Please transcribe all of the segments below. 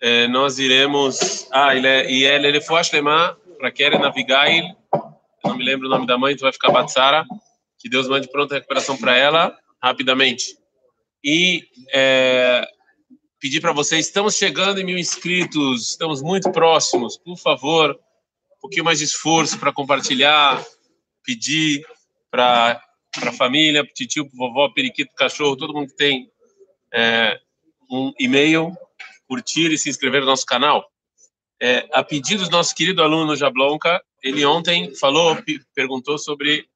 é, nós iremos. Ah, ele é, e ele, ele foi Ashlema para Keren Abigail, não me lembro o nome da mãe, então vai ficar Batsara. Que Deus mande pronta recuperação para ela rapidamente. E é, pedir para vocês, estamos chegando em mil inscritos, estamos muito próximos, por favor, um pouquinho mais de esforço para compartilhar, pedir para a família, para tio, para vovó, periquito, cachorro, todo mundo que tem é, um e-mail, curtir e se inscrever no nosso canal. É, a pedido do nosso querido aluno Jablonka, ele ontem falou, perguntou sobre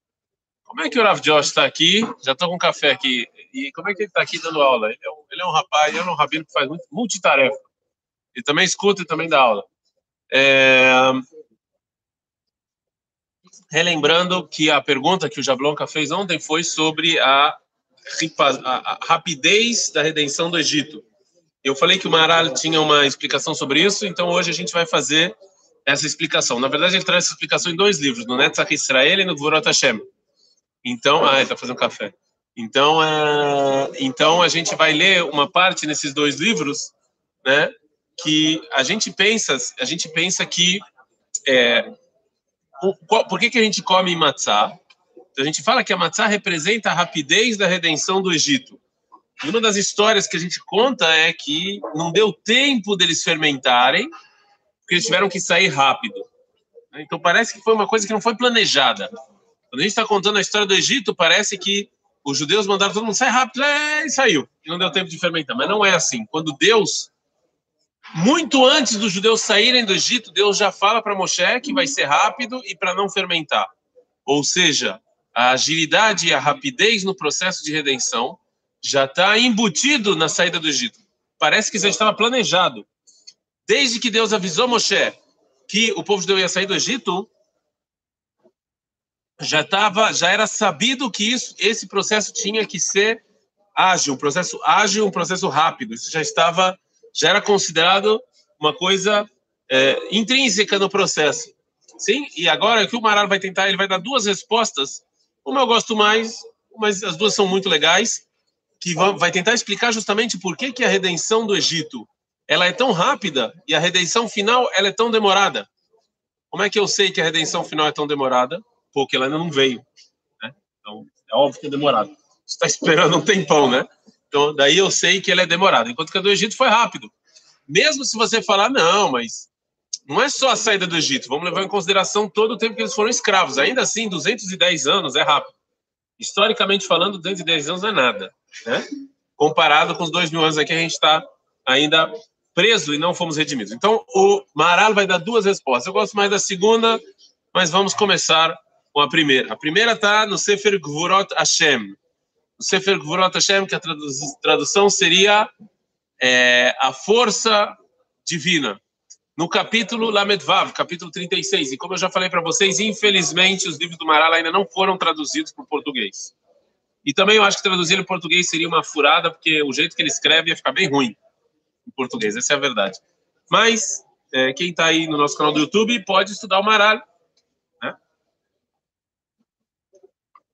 como é que o Rav Josh está aqui? Já estou com café aqui. E como é que ele está aqui dando aula? Ele é, um, ele é um rapaz, ele é um rabino que faz muito, multitarefa. Ele também escuta e também dá aula. É... Relembrando que a pergunta que o Jablonka fez ontem foi sobre a, a, a rapidez da redenção do Egito. Eu falei que o Maral tinha uma explicação sobre isso, então hoje a gente vai fazer essa explicação. Na verdade, ele traz essa explicação em dois livros, no Netzach Israel e no Gvorot Hashem. Então, ah, ele está fazendo café. Então, é, então a gente vai ler uma parte nesses dois livros, né? Que a gente pensa, a gente pensa que é, por que que a gente come matzá? A gente fala que a matzá representa a rapidez da redenção do Egito. E uma das histórias que a gente conta é que não deu tempo deles fermentarem, porque eles tiveram que sair rápido. Então parece que foi uma coisa que não foi planejada. Quando a gente está contando a história do Egito, parece que os judeus mandaram todo mundo sair rápido, é, e saiu. E não deu tempo de fermentar. Mas não é assim. Quando Deus, muito antes dos judeus saírem do Egito, Deus já fala para Moshe que vai ser rápido e para não fermentar. Ou seja, a agilidade e a rapidez no processo de redenção já está embutido na saída do Egito. Parece que já estava planejado. Desde que Deus avisou Moshe que o povo judeu ia sair do Egito, já estava, já era sabido que isso, esse processo tinha que ser ágil, um processo ágil, um processo rápido. Isso já estava, já era considerado uma coisa é, intrínseca no processo. Sim, e agora o que o Maral vai tentar, ele vai dar duas respostas. Uma eu gosto mais, mas as duas são muito legais, que vai tentar explicar justamente por que, que a redenção do Egito ela é tão rápida e a redenção final ela é tão demorada. Como é que eu sei que a redenção final é tão demorada? porque ela ainda não veio. Né? Então, é óbvio que é demorado. Você está esperando um tempão, né? Então, daí eu sei que ela é demorada. Enquanto que a do Egito foi rápido. Mesmo se você falar, não, mas não é só a saída do Egito, vamos levar em consideração todo o tempo que eles foram escravos. Ainda assim, 210 anos é rápido. Historicamente falando, 210 anos não é nada, né? Comparado com os dois mil anos aqui, a gente está ainda preso e não fomos redimidos. Então, o Maral vai dar duas respostas. Eu gosto mais da segunda, mas vamos começar com a primeira. A primeira está no Sefer Gvurot Hashem. O Sefer Gvurot Hashem, que a tradução seria é, a força divina. No capítulo Lamedvav, capítulo 36. E como eu já falei para vocês, infelizmente os livros do Maral ainda não foram traduzidos para o português. E também eu acho que traduzir em português seria uma furada, porque o jeito que ele escreve ia ficar bem ruim em português, essa é a verdade. Mas é, quem está aí no nosso canal do YouTube pode estudar o Maral. Né?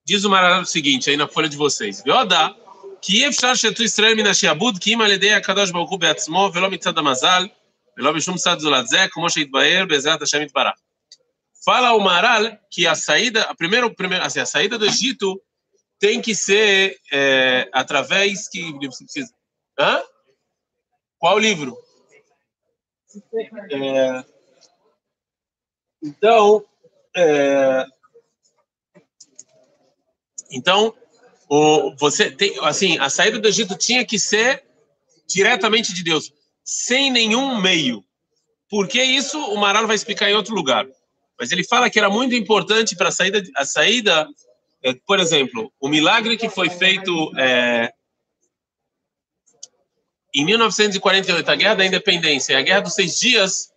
Diz o Maral o seguinte aí na folha de vocês. Yoda, que efshar shetu Israel min ashiabud, ki im al yedei HaKadosh be'atzmo, velo mitzad amazal, velo bishum sad zolad ze, como sheitbaer be'ezrat Hashem itbarach. Fala o Maral que a saída, a primeiro, primeiro, assim, a saída do Egito tem que ser é, através que você precisa. Hã? Qual livro? É, então, é, então, o, você tem, assim, a saída do Egito tinha que ser diretamente de Deus, sem nenhum meio. Porque isso o Maral vai explicar em outro lugar. Mas ele fala que era muito importante para a saída, a saída, por exemplo, o milagre que foi feito é, em 1948, a Guerra da Independência e a Guerra dos Seis Dias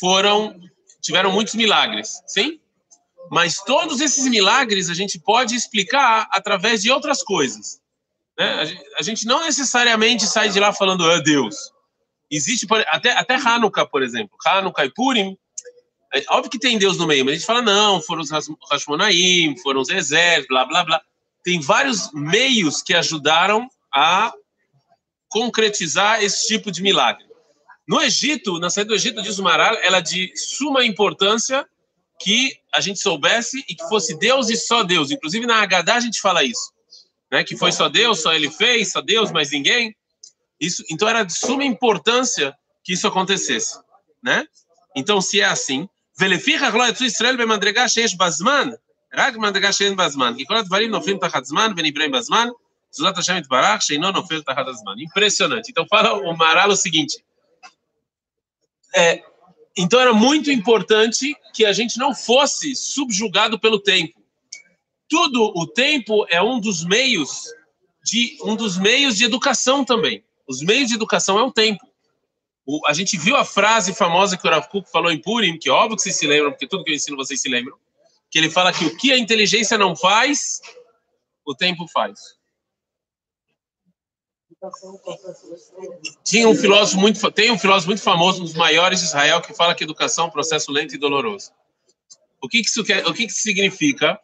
foram tiveram muitos milagres, sim? Mas todos esses milagres a gente pode explicar através de outras coisas. Né? A gente não necessariamente sai de lá falando, é Deus. Existe até, até Hanukkah, por exemplo. Hanukkah e Purim, é óbvio que tem Deus no meio, mas a gente fala, não, foram os Hashmonaim, foram os exércitos, blá, blá, blá. Tem vários meios que ajudaram a concretizar esse tipo de milagre. No Egito, na saída do Egito, diz o Maral, ela é de suma importância que a gente soubesse e que fosse Deus e só Deus. Inclusive na Haggadah a gente fala isso, né? Que foi só Deus, só Ele fez, só Deus, mais ninguém. Isso, então era de suma importância que isso acontecesse, né? Então se é assim, ולפיכך לא יצאו ישראל במדרגה שיש בה זמן, רק במדרגה שאין בה זמן, כי כל הדברים נופלים תחת זמן ונבראים בזמן, זולת השם יתברך שאינו נופל תחת הזמן. Impressionante. Então fala o Maral o seguinte, é, então era muito importante que a gente não fosse subjugado pelo tempo. Tudo o tempo é um dos meios de um dos meios de educação também. Os meios de educação é o tempo. O, a gente viu a frase famosa que o Rav Kuk falou em Purim, que é óbvio que vocês se lembram, porque tudo que eu ensino vocês se lembram, que ele fala que o que a inteligência não faz, o tempo faz. Tinha um filósofo muito, tem um filósofo muito famoso, um dos maiores de Israel, que fala que educação é um processo lento e doloroso. O que, que isso quer, o que, que significa?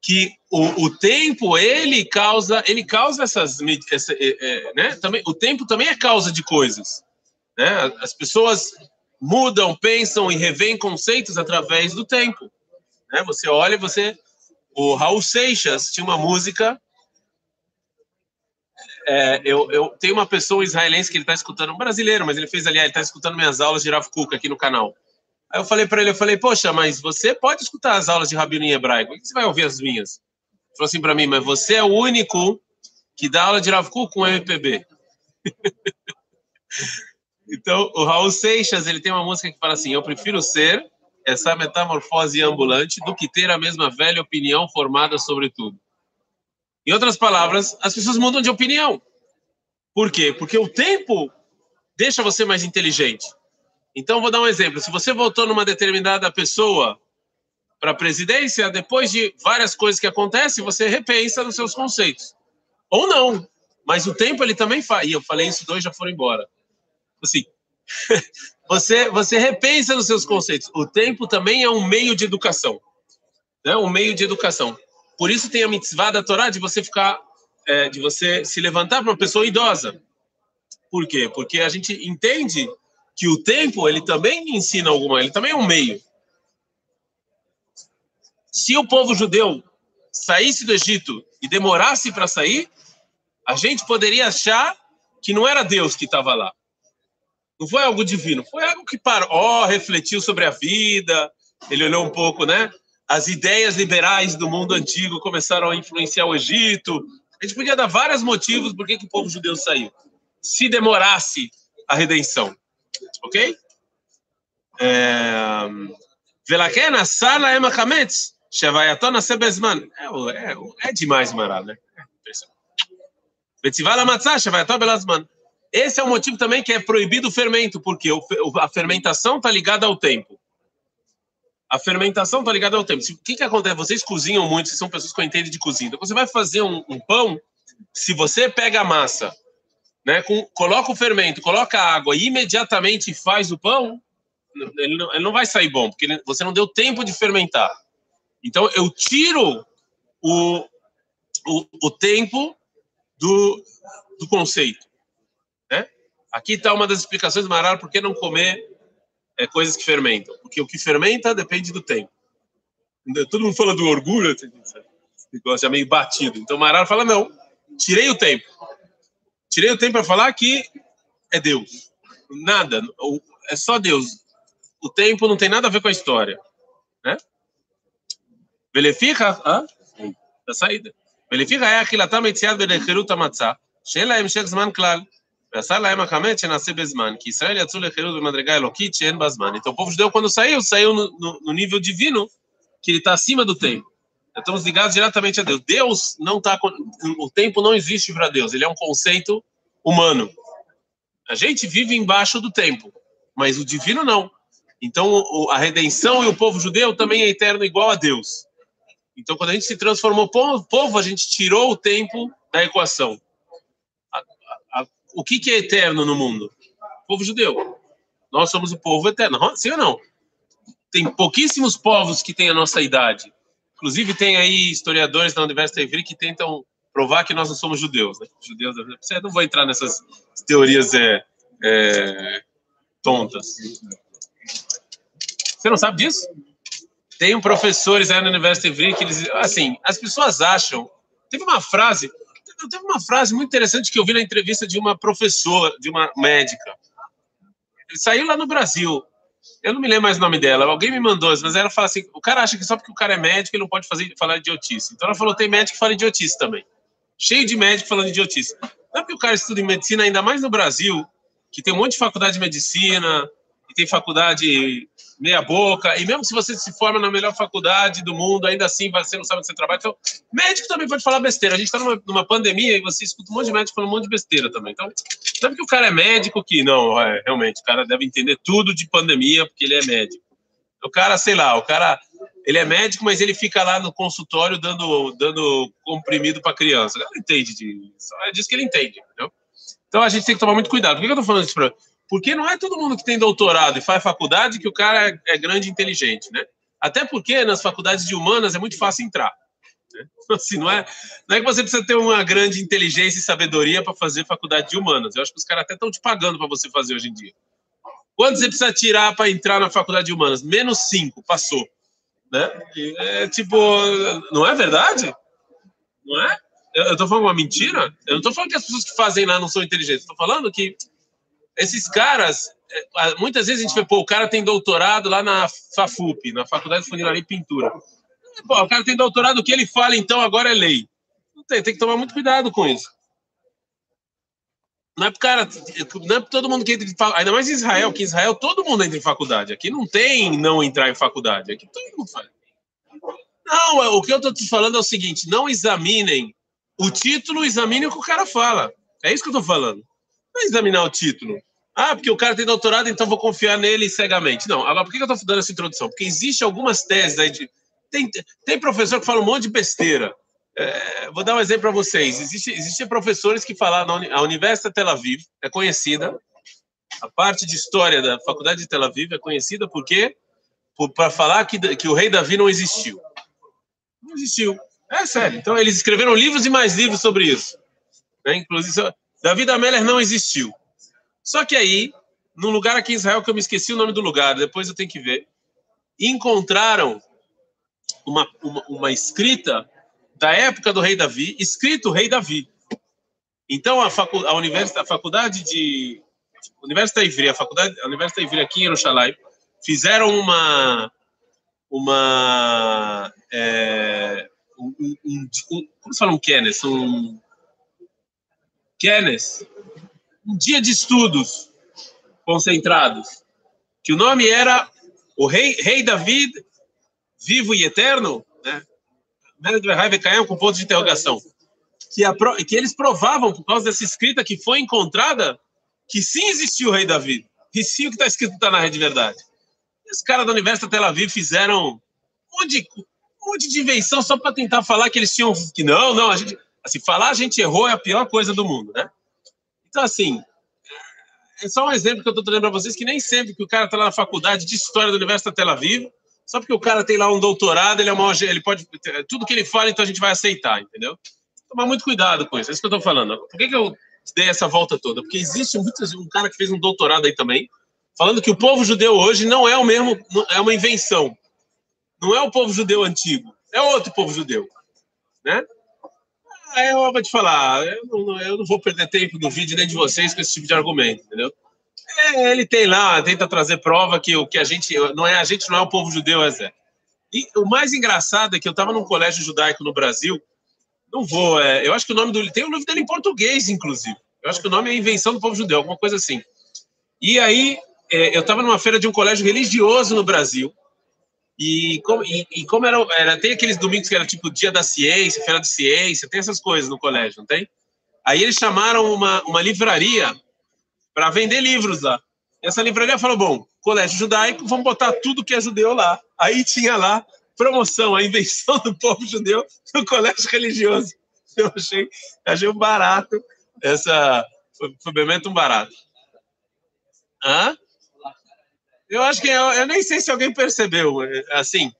Que o, o tempo ele causa, ele causa essas, essa, é, é, né? Também o tempo também é causa de coisas, né? As pessoas mudam, pensam e revêem conceitos através do tempo, né? Você olha, você o Raul Seixas tinha uma música é, eu, eu tenho uma pessoa israelense que ele está escutando, um brasileiro, mas ele fez ali, ele está escutando minhas aulas de Rav Kuk aqui no canal. Aí eu falei para ele, eu falei, poxa, mas você pode escutar as aulas de Rabino em hebraico, por que você vai ouvir as minhas? Ele falou assim para mim, mas você é o único que dá aula de Rav Kuk com MPB. então, o Raul Seixas, ele tem uma música que fala assim, eu prefiro ser essa metamorfose ambulante do que ter a mesma velha opinião formada sobre tudo. Em outras palavras, as pessoas mudam de opinião. Por quê? Porque o tempo deixa você mais inteligente. Então, vou dar um exemplo. Se você votou numa determinada pessoa para a presidência, depois de várias coisas que acontecem, você repensa nos seus conceitos. Ou não. Mas o tempo ele também faz. E eu falei isso, dois já foram embora. Assim, você, você repensa nos seus conceitos. O tempo também é um meio de educação. Né? Um meio de educação. Por isso tem a mitzvah da Torá de você ficar, é, de você se levantar para uma pessoa idosa. Por quê? Porque a gente entende que o tempo ele também ensina alguma, ele também é um meio. Se o povo judeu saísse do Egito e demorasse para sair, a gente poderia achar que não era Deus que estava lá. Não foi algo divino, foi algo que parou, refletiu sobre a vida, ele olhou um pouco, né? As ideias liberais do mundo antigo começaram a influenciar o Egito. A gente podia dar vários motivos por que, que o povo judeu saiu. Se demorasse a redenção, ok? É, Velaken, a sala é machametz, shevayatona sebezman. É, é, é demais, Maral, né? Betivala matzah, shevayatona belazman. Esse é o motivo também que é proibido o fermento, porque a fermentação está ligada ao tempo. A fermentação está ligada ao tempo. O que, que acontece? Vocês cozinham muito, vocês são pessoas que entendem de cozinha. Então, você vai fazer um, um pão, se você pega a massa, né, com, coloca o fermento, coloca a água e imediatamente faz o pão, ele não, ele não vai sair bom, porque ele, você não deu tempo de fermentar. Então, eu tiro o, o, o tempo do, do conceito. Aqui está uma das explicações do Marar por que não comer é, coisas que fermentam. Porque o que fermenta depende do tempo. Todo mundo fala do orgulho, assim, negócio é meio batido. Então Marar fala: não, tirei o tempo. Tirei o tempo para falar que é Deus. Nada, é só Deus. O tempo não tem nada a ver com a história. Né? Belefica, Hã? da saída. Belefica é aquilo, tá, metziad, belecheruta, matzah. Shela, emshek, zman, klal. Então o povo judeu, quando saiu, saiu no, no, no nível divino, que ele está acima do tempo. Estamos ligados diretamente a Deus. Deus não está. O tempo não existe para Deus, ele é um conceito humano. A gente vive embaixo do tempo, mas o divino não. Então a redenção e o povo judeu também é eterno, igual a Deus. Então quando a gente se transformou povo, a gente tirou o tempo da equação o que, que é eterno no mundo? O povo judeu. Nós somos o povo eterno. Sim ou não? Tem pouquíssimos povos que têm a nossa idade. Inclusive, tem aí historiadores da Universidade Ivry que tentam provar que nós não somos judeus. Né? Judeus, não vou entrar nessas teorias é, é, tontas. Você não sabe disso? Tem um professores aí na Universidade Ivry que eles, assim, as pessoas acham. Teve uma frase, teve uma frase muito interessante que eu vi na entrevista de uma professora, de uma médica. Ele saiu lá no Brasil. Eu não me lembro mais o nome dela. Alguém me mandou, mas ela fala assim: o cara acha que só porque o cara é médico ele não pode fazer, falar idiotice. Então ela falou: tem médico que fala idiotice também. Cheio de médico falando idiotice. Não é porque o cara estuda em medicina, ainda mais no Brasil, que tem um monte de faculdade de medicina, e tem faculdade meia boca, e mesmo se você se forma na melhor faculdade do mundo, ainda assim você não sabe onde você trabalha. Então, médico também pode falar besteira. A gente está numa, numa, pandemia e você escuta um monte de médico falando um monte de besteira também. Então, é porque o cara é médico que, não, é, realmente, o cara deve entender tudo de pandemia porque ele é médico. O cara, sei lá, o cara, ele é médico, mas ele fica lá no consultório dando, dando comprimido para criança. Ele não entende disso. É disso que ele entende, entendeu? Então a gente tem que tomar muito cuidado. Por que eu estou falando isso para porque não é todo mundo que tem doutorado e faz faculdade que o cara é, é grande e inteligente, né? Até porque nas faculdades de humanas é muito fácil entrar. Né? Assim, não, é, não é que você precisa ter uma grande inteligência e sabedoria para fazer faculdade de humanas. Eu acho que os caras até estão te pagando para você fazer hoje em dia. Quanto você precisa tirar para entrar na faculdade de humanas? Menos cinco, passou. Né? É tipo, não é verdade? Não é? Eu estou falando uma mentira? Eu não estou falando que as pessoas que fazem lá não são inteligentes. Estou falando que esses caras, é, muitas vezes a gente vê, pô, o cara tem doutorado lá na FAFUP, na Faculdade de Funilaria e Pintura. Pô, o cara tem doutorado, o que ele fala então agora é lei. Tem, tem que tomar muito cuidado com isso. Não é para cara, não é para todo mundo que entra em faculdade, ainda mais em Israel, que em Israel todo mundo entra em faculdade. Aqui não tem não entrar em faculdade, aqui todo mundo faz. Não, é, o que eu estou te falando é o seguinte: não examinem o título, examinem o que o cara fala. É isso que eu estou falando. É examinar o título. Ah, porque o cara tem doutorado, então vou confiar nele cegamente. Não, agora por que eu estou dando essa introdução? Porque existe algumas teses aí de. Tem, tem professor que fala um monte de besteira. É, vou dar um exemplo para vocês. Existe, existem professores que falaram, a Universidade de Tel Aviv é conhecida, a parte de história da Faculdade de Tel Aviv é conhecida por quê? Para falar que, que o rei Davi não existiu. Não existiu. É sério. Então, eles escreveram livros e mais livros sobre isso. Né? Inclusive, Davi da Meller não existiu. Só que aí, num lugar aqui em Israel, que eu me esqueci o nome do lugar, depois eu tenho que ver, encontraram uma, uma, uma escrita da época do rei Davi, escrito rei Davi. Então, a, facu, a, universidade, a faculdade de... Universidade Ivry, a faculdade, a Universidade Ivry aqui em Jerusalém, fizeram uma... uma é, um, um, um, como se fala um Kenneth? Um, Kenneth, um dia de estudos concentrados, que o nome era o Rei, Rei David, Vivo e Eterno, né? com ponto de interrogação. Que, a, que eles provavam, por causa dessa escrita que foi encontrada, que sim existiu o Rei David. E sim o que está escrito está na rede verdade. Os caras da Universidade de Tel Aviv fizeram um monte de, um monte de invenção só para tentar falar que eles tinham. que não, não, a gente. Assim, falar a gente errou é a pior coisa do mundo, né? Então, assim, é só um exemplo que eu estou trazendo para vocês, que nem sempre que o cara está lá na faculdade de História da Universidade Tel Aviv, só porque o cara tem lá um doutorado, ele é uma, ele pode, tudo que ele fala, então a gente vai aceitar, entendeu? Tomar muito cuidado com isso, é isso que eu estou falando. Por que, que eu dei essa volta toda? Porque existe muitas, um cara que fez um doutorado aí também, falando que o povo judeu hoje não é o mesmo, é uma invenção. Não é o povo judeu antigo, é outro povo judeu, né? Eu vou te falar, eu não, eu não, vou perder tempo no vídeo nem de vocês com esse tipo de argumento, entendeu? É, ele tem lá, tenta trazer prova que o que a gente não é a gente não é o povo judeu, é Zé. E o mais engraçado é que eu estava num colégio judaico no Brasil. Não vou, é, eu acho que o nome do tem o nome dele em português, inclusive. Eu acho que o nome é Invenção do Povo Judeu, alguma coisa assim. E aí é, eu estava numa feira de um colégio religioso no Brasil e como, e, e como era, era, tem aqueles domingos que era tipo dia da ciência, feira de ciência, tem essas coisas no colégio, não tem? Aí eles chamaram uma, uma livraria para vender livros lá. Essa livraria falou: bom, colégio judaico, vamos botar tudo que é judeu lá. Aí tinha lá promoção, a invenção do povo judeu no colégio religioso. Eu achei, achei um barato. Essa foi, foi bem um barato. Hã? Eu acho que eu, eu, nem sei se alguém percebeu, é, assim.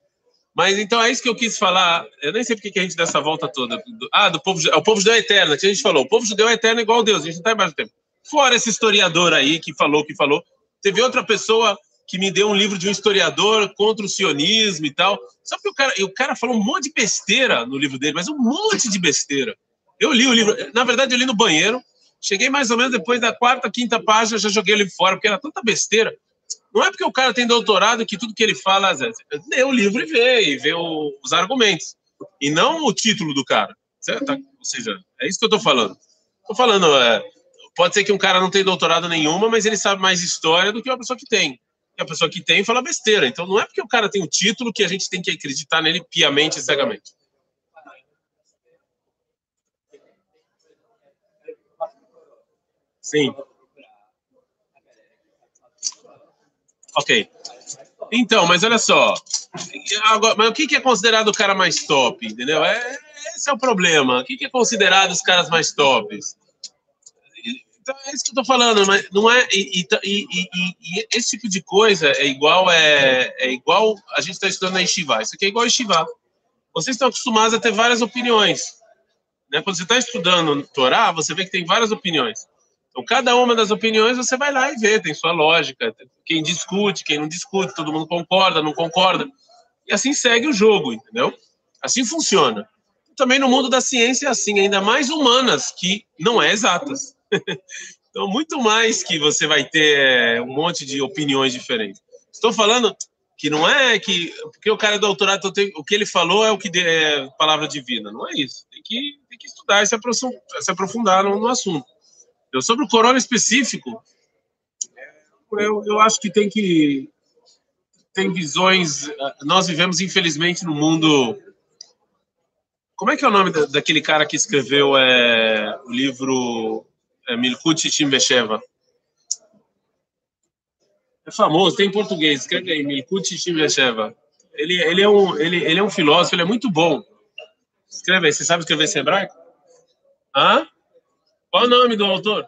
Mas então é isso que eu quis falar. Eu nem sei porque que a gente dá essa volta toda. Ah, do povo, é o povo judeu é eterno, que a gente falou. O povo judeu é eterno igual Deus, a gente não está embaixo do tempo. Fora esse historiador aí que falou, que falou. Teve outra pessoa que me deu um livro de um historiador contra o sionismo e tal. Só que o cara, o cara falou um monte de besteira no livro dele, mas um monte de besteira. Eu li o livro, na verdade eu li no banheiro, cheguei mais ou menos depois da quarta, quinta página, já joguei livro fora, porque era tanta besteira. Não é porque o cara tem doutorado que tudo que ele fala, lê o livro e vê, e vê o, os argumentos. E não o título do cara. Certo? Ou seja, é isso que eu estou falando. Estou falando, é, pode ser que um cara não tenha doutorado nenhuma, mas ele sabe mais história do que uma pessoa que tem. E a pessoa que tem fala besteira. Então não é porque o cara tem o título que a gente tem que acreditar nele piamente e cegamente. Sim. Ok. Então, mas olha só. Agora, mas o que é considerado o cara mais top? Entendeu? É, esse é o problema. O que é considerado os caras mais tops? Então, é isso que eu tô falando, mas não é. E, e, e, e esse tipo de coisa é igual é, é igual a gente está estudando na Yeshiva. Isso aqui é igual a Yeshiva. Vocês estão acostumados a ter várias opiniões. Né? Quando você está estudando Torá, você vê que tem várias opiniões. Então, cada uma das opiniões você vai lá e vê, tem sua lógica. Quem discute, quem não discute, todo mundo concorda, não concorda. E assim segue o jogo, entendeu? Assim funciona. Também no mundo da ciência é assim, ainda mais humanas, que não é exatas. então, muito mais que você vai ter é, um monte de opiniões diferentes. Estou falando que não é que porque o cara é doutorado, o que ele falou é o que é palavra divina. Não é isso. Tem que, tem que estudar e se aprofundar, se aprofundar no, no assunto. Eu, sobre o corona específico, eu, eu acho que tem que tem visões. Nós vivemos, infelizmente, no mundo. Como é que é o nome da, daquele cara que escreveu é, o livro é, Milkut Timbecheva? É famoso, tem em português. Escreve aí, Milkut Timbecheva. Ele, ele, é um, ele, ele é um filósofo, ele é muito bom. Escreve aí. Você sabe escrever esse hebraico? Hã? Qual o nome do autor?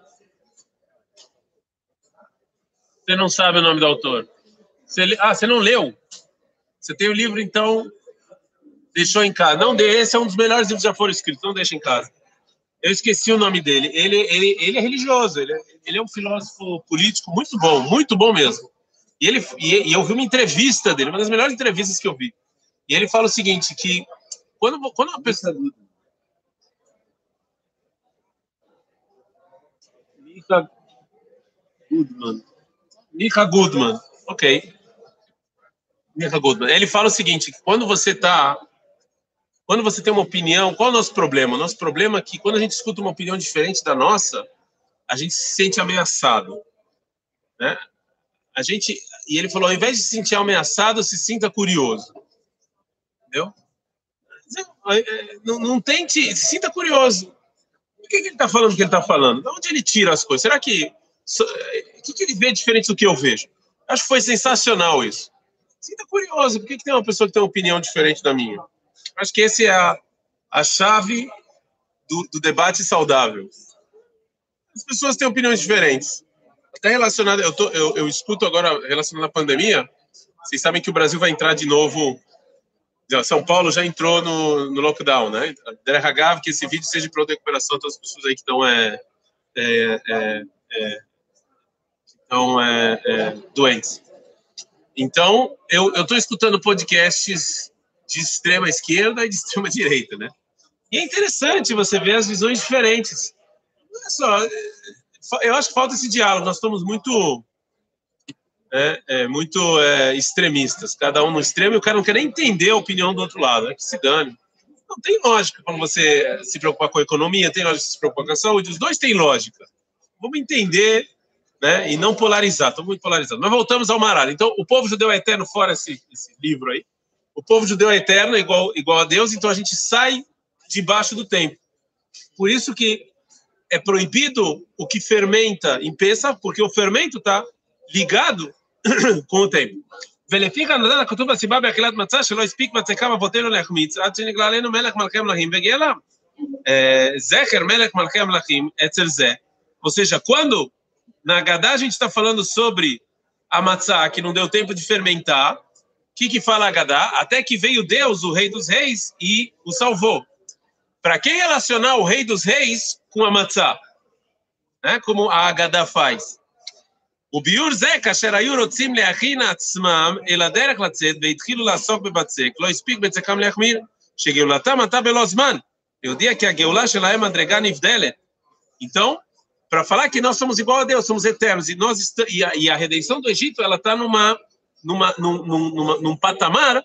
Você não sabe o nome do autor. Você, ah, você não leu? Você tem o livro, então, deixou em casa. Não, esse é um dos melhores livros que já foram escritos, não deixa em casa. Eu esqueci o nome dele. Ele, ele, ele é religioso, ele é, ele é um filósofo político muito bom, muito bom mesmo. E, ele, e, e eu vi uma entrevista dele, uma das melhores entrevistas que eu vi. E ele fala o seguinte, que quando, quando uma pessoa... Mika Goodman. Mika Goodman. Ok. Mika Goodman. Ele fala o seguinte: quando você está. Quando você tem uma opinião, qual é o nosso problema? O nosso problema é que quando a gente escuta uma opinião diferente da nossa, a gente se sente ameaçado. Né? A gente, e ele falou: ao invés de se sentir ameaçado, se sinta curioso. Entendeu? Não, não tente, se sinta curioso. Por que, que ele está falando o que ele está falando? De onde ele tira as coisas? Será que. O que, que ele vê diferente do que eu vejo? Acho que foi sensacional isso. Sinta curioso, por que, que tem uma pessoa que tem uma opinião diferente da minha? Acho que essa é a, a chave do, do debate saudável. As pessoas têm opiniões diferentes. Até relacionado, eu, tô, eu, eu escuto agora relacionado à pandemia. Vocês sabem que o Brasil vai entrar de novo são Paulo já entrou no, no lockdown, né? RH, que esse vídeo seja para recuperação das pessoas aí que estão é, é, é, é é, é, doentes. Então, eu estou escutando podcasts de extrema esquerda e de extrema direita, né? E é interessante você ver as visões diferentes. Olha só, eu acho que falta esse diálogo. Nós estamos muito é, é, muito é, extremistas, cada um no extremo, e o cara não quer nem entender a opinião do outro lado, é que se dane. Não tem lógica quando você se preocupar com a economia, tem lógica se preocupar com a saúde, os dois têm lógica. Vamos entender né, e não polarizar, estamos muito polarizados. Mas voltamos ao Maralho. Então, o povo judeu é eterno, fora esse, esse livro aí, o povo judeu é eterno, igual, igual a Deus, então a gente sai debaixo do tempo. Por isso que é proibido o que fermenta em peça, porque o fermento está ligado com o tempo. ולפיכך נודע לכתוב הסיבה באכילת מצה שלא הספיק מצקם אבותינו להחמיץ עד שנגלה עלינו מלך מלכי המלכים והגיע אליו. זכר מלך מלכי המלכים אצל זה, ou seja, quando na Gadá a gente está falando sobre a matzá que não deu tempo de fermentar, o que, que fala a Gadá? Até que veio Deus, o rei dos reis, e o salvou. Para quem relacionar o rei dos reis com a matzá? Né? Como a Gadá faz? וביור זה, כאשר היו רוצים להכין עצמם אל הדרך לצאת והתחילו לעסוק בבצק, לא הספיק בצקם להחמיר, שגאולתם עתה בלא זמן, להודיע כי הגאולה שלהם מדרגה נבדלת. Então, para falar que nós somos igual a Deus, somos eternos, e, nós e, a, e a redenção do Egito, ela está numa, numa, num, numa, num patamar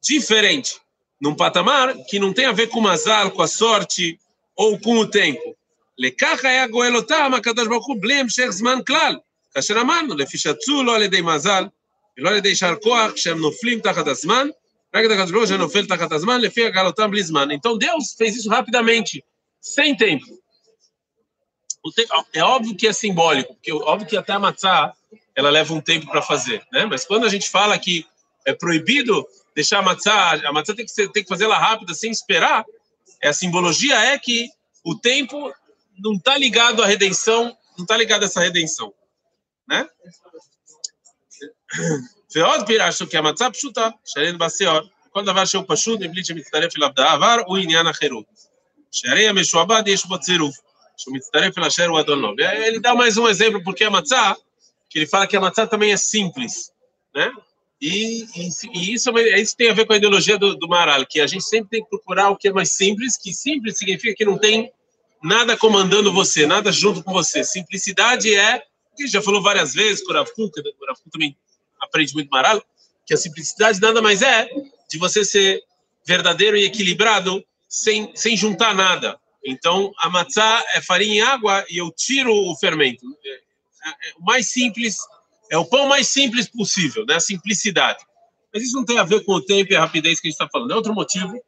diferente, num patamar que não tem a ver com o azar, com a sorte ou com o tempo. לכך היה גואל אותם הקדוש ברוך הוא בלי המשך זמן כלל. כאשר אמרנו, לפי שצו לא על ידי מזל ולא על ידי יישר כוח, כשהם נופלים תחת הזמן, רק את הקדוש ברוך הוא שנופל תחת הזמן, לפי הגלותם בלי זמן. Então Deus fez isso rapidamente, sem tempo. É óbvio que é simbólico, porque é óbvio que até a matzá, ela leva um tempo para fazer, né? Mas quando a gente fala que é proibido deixar a matzá, a matzá tem que, ser, tem que fazer ela rápida, sem esperar, a simbologia é que o tempo não está ligado à redenção, não está ligado a essa redenção, né? ועוד פירשנו כי המצב פשוטה, שאין בה שיעור, כל דבר שהוא פשוט מבלי שמצטרף אליו דעבר, הוא עניין החירות. שהרי המשועבד יש בו צירוף, שהוא מצטרף אל אשר הוא אדונו. Ele dá mais um exemplo, porque a matzá, que ele fala que a matzá também é simples, né? E, e, e isso, isso tem a ver com a ideologia do, do Maral, que a gente sempre tem que procurar o que é mais simples, que simples significa que não tem nada comandando você, nada junto com você. Simplicidade é, que já falou várias vezes, Kurafu, que Kurafu também aprende muito Maral, que a simplicidade nada mais é de você ser verdadeiro e equilibrado sem, sem juntar nada. Então, a matzá é farinha e água e eu tiro o fermento. É, é, é, o mais simples, é o pão mais simples possível, né? A simplicidade. Mas isso não tem a ver com o tempo e a rapidez que a gente está falando. É outro motivo.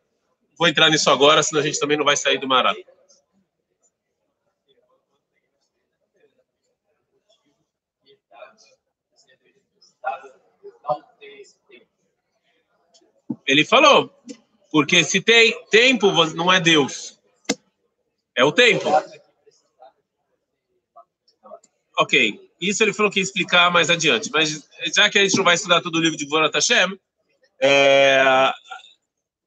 Vou entrar nisso agora, senão a gente também não vai sair do Maral. Ele falou, porque se tem tempo, não é Deus. É o tempo. Ok, isso ele falou que ia explicar mais adiante, mas já que a gente não vai estudar todo o livro de Gvorat Hashem, é,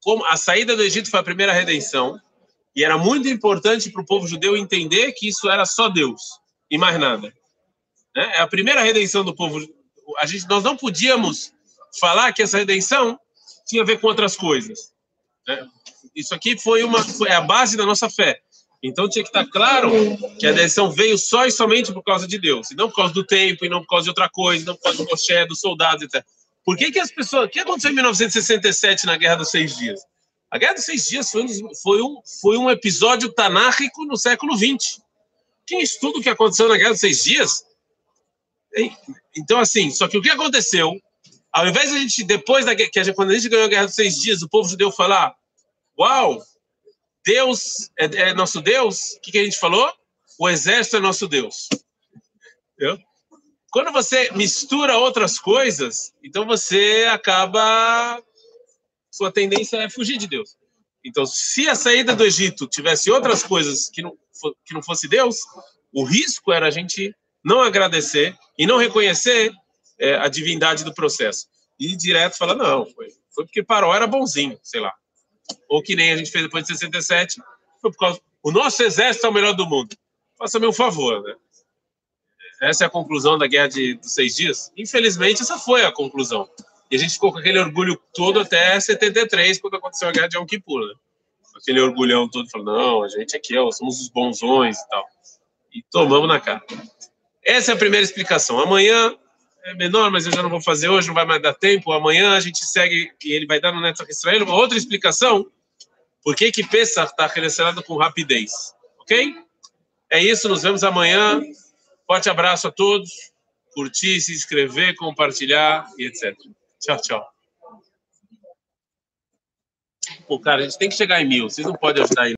como a saída do Egito foi a primeira redenção, e era muito importante para o povo judeu entender que isso era só Deus e mais nada. Né? É a primeira redenção do povo. A gente, nós não podíamos falar que essa redenção tinha a ver com outras coisas. Né? Isso aqui foi uma foi a base da nossa fé. Então tinha que estar claro que a redenção veio só e somente por causa de Deus, e não por causa do tempo, e não por causa de outra coisa, e não por causa do Moshe, dos soldados, etc. Por que, que as pessoas. O que aconteceu em 1967 na Guerra dos Seis Dias? A Guerra dos Seis Dias foi um, foi um, foi um episódio tanárrico no século XX. Quem estuda o que aconteceu na Guerra dos Seis Dias? Então, assim, só que o que aconteceu ao invés de a gente, depois da que a gente, quando a gente ganhou a Guerra dos Seis Dias, o povo judeu falar: Uau, Deus é, é nosso Deus, o que, que, a gente falou? O exército é nosso Deus. Entendeu? Quando você mistura outras coisas, então você acaba. Sua tendência é fugir de Deus. Então, se a saída do Egito tivesse outras coisas que não, que não fosse Deus, o risco era a gente não agradecer e não reconhecer é, a divindade do processo. E direto fala, não, foi, foi porque Paró era bonzinho, sei lá. Ou que nem a gente fez depois de 67, foi por causa... O nosso exército é o melhor do mundo. Faça-me um favor, né? Essa é a conclusão da Guerra de, dos Seis Dias. Infelizmente, essa foi a conclusão. E a gente ficou com aquele orgulho todo até 73, quando aconteceu a Guerra de Yom Kippur, né? Aquele orgulhão todo, falando, não, a gente aqui ó, somos os bonzões e tal. E tomamos na cara. Essa é a primeira explicação. Amanhã é menor, mas eu já não vou fazer hoje, não vai mais dar tempo. Amanhã a gente segue, e ele vai dar no Netzach Israel uma outra explicação por que que Pesach está relacionado com rapidez. Ok? É isso, nos vemos amanhã. Forte abraço a todos. Curtir, se inscrever, compartilhar e etc. Tchau, tchau. Pô, cara, a gente tem que chegar em mil. Vocês não podem ajudar aí.